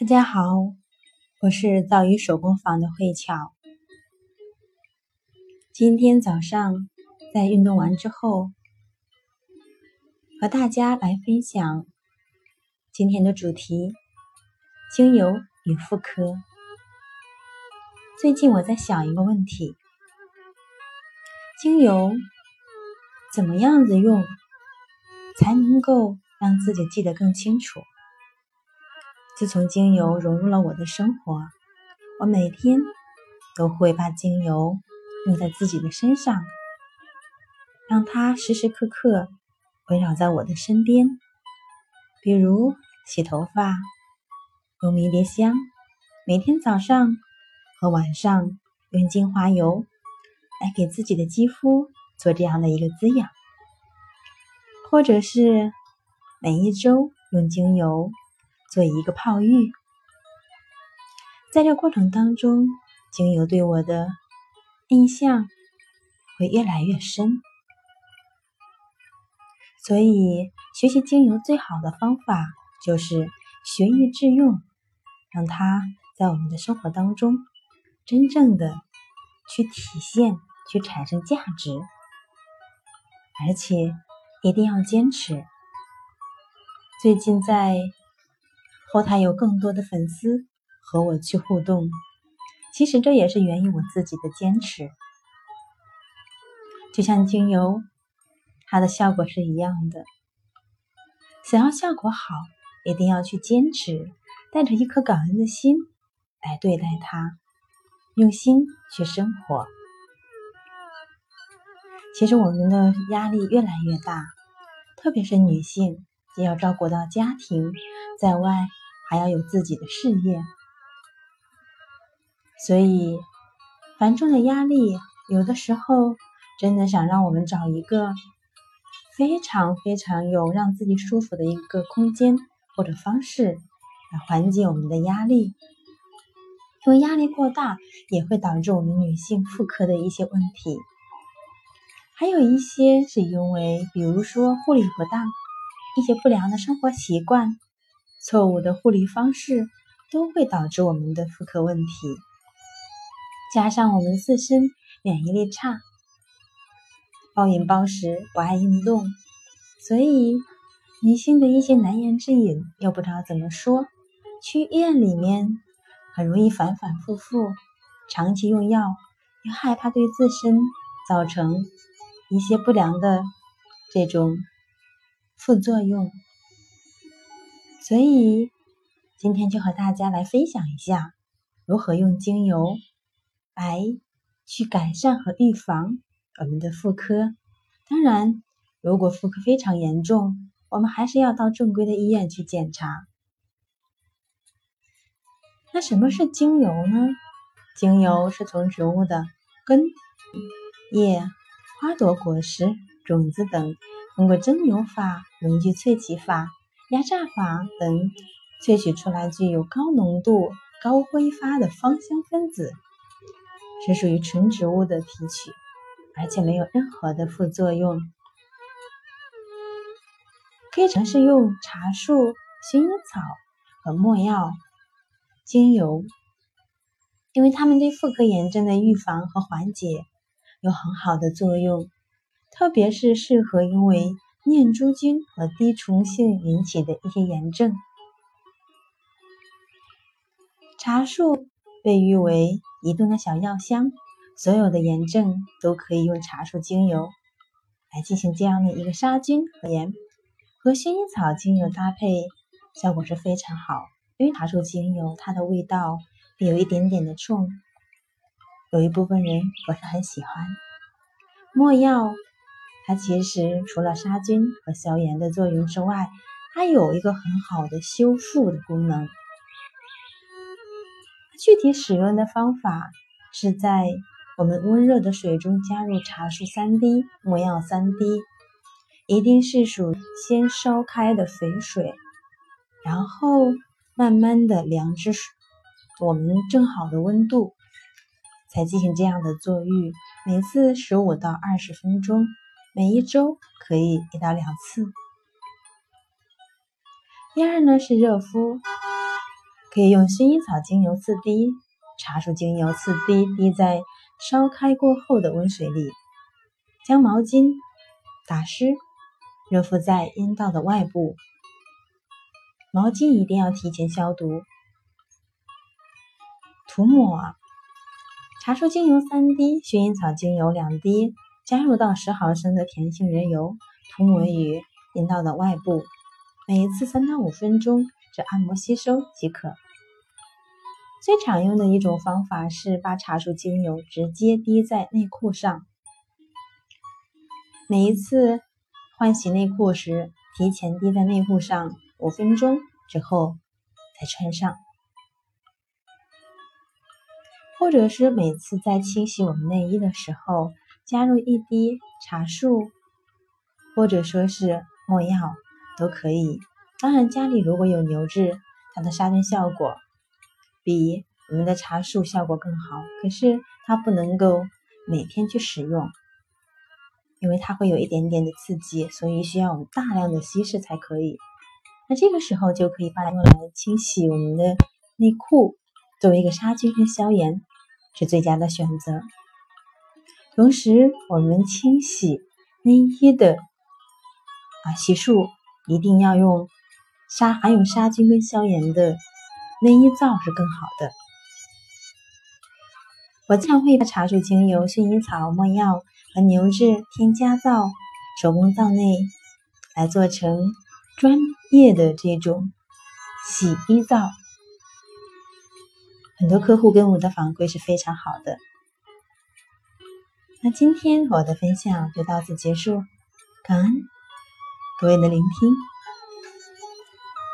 大家好，我是造鱼手工坊的慧巧。今天早上在运动完之后，和大家来分享今天的主题：精油与妇科。最近我在想一个问题：精油怎么样子用才能够让自己记得更清楚？自从精油融入了我的生活，我每天都会把精油用在自己的身上，让它时时刻刻围绕在我的身边。比如洗头发用迷迭香，每天早上和晚上用精华油来给自己的肌肤做这样的一个滋养，或者是每一周用精油。做一个泡浴，在这过程当中，精油对我的印象会越来越深。所以，学习精油最好的方法就是学以致用，让它在我们的生活当中真正的去体现、去产生价值，而且一定要坚持。最近在。后台有更多的粉丝和我去互动，其实这也是源于我自己的坚持。就像精油，它的效果是一样的。想要效果好，一定要去坚持，带着一颗感恩的心来对待它，用心去生活。其实我们的压力越来越大，特别是女性，既要照顾到家庭，在外。还要有自己的事业，所以繁重的压力有的时候真的想让我们找一个非常非常有让自己舒服的一个空间或者方式来缓解我们的压力，因为压力过大也会导致我们女性妇科的一些问题，还有一些是因为比如说护理不当，一些不良的生活习惯。错误的护理方式都会导致我们的妇科问题，加上我们自身免疫力差，暴饮暴食，不爱运动，所以女性的一些难言之隐又不知道怎么说，去医院里面很容易反反复复，长期用药又害怕对自身造成一些不良的这种副作用。所以，今天就和大家来分享一下，如何用精油来去改善和预防我们的妇科。当然，如果妇科非常严重，我们还是要到正规的医院去检查。那什么是精油呢？精油是从植物的根、叶、花朵、果实、种子等，通过蒸馏法、溶剂萃取法。压榨法等萃取出来具有高浓度、高挥发的芳香分子，是属于纯植物的提取，而且没有任何的副作用。可以尝试用茶树、薰衣草和没药精油，因为它们对妇科炎症的预防和缓解有很好的作用，特别是适合因为。念珠菌和滴虫性引起的一些炎症，茶树被誉为移动的小药箱，所有的炎症都可以用茶树精油来进行这样的一个杀菌和炎，和薰衣草精油搭配效果是非常好。因为茶树精油它的味道会有一点点的冲，有一部分人不是很喜欢。没药。它其实除了杀菌和消炎的作用之外，它有一个很好的修复的功能。具体使用的方法是在我们温热的水中加入茶树三滴、没药三滴，一定是属先烧开的沸水，然后慢慢的凉至我们正好的温度，才进行这样的坐浴，每次十五到二十分钟。每一周可以一到两次。第二呢是热敷，可以用薰衣草精油四滴、茶树精油四滴滴在烧开过后的温水里，将毛巾打湿，热敷在阴道的外部。毛巾一定要提前消毒。涂抹茶树精油三滴，薰衣草精油两滴，加入到十毫升的甜杏仁油，涂抹于阴道的外部，每一次三到五分钟，只按摩吸收即可。最常用的一种方法是把茶树精油直接滴在内裤上，每一次换洗内裤时，提前滴在内裤上五分钟之后再穿上。或者是每次在清洗我们内衣的时候，加入一滴茶树，或者说是没药都可以。当然，家里如果有牛至，它的杀菌效果比我们的茶树效果更好。可是它不能够每天去使用，因为它会有一点点的刺激，所以需要我们大量的稀释才可以。那这个时候就可以把它用来清洗我们的内裤，作为一个杀菌和消炎。是最佳的选择。同时，我们清洗内衣的啊洗漱一定要用杀含有杀菌跟消炎的内衣皂是更好的。我经常会把茶树精油、薰衣草、没药和牛至添加到手工皂内，来做成专业的这种洗衣皂。很多客户跟我的反馈是非常好的。那今天我的分享就到此结束，感恩各位的聆听。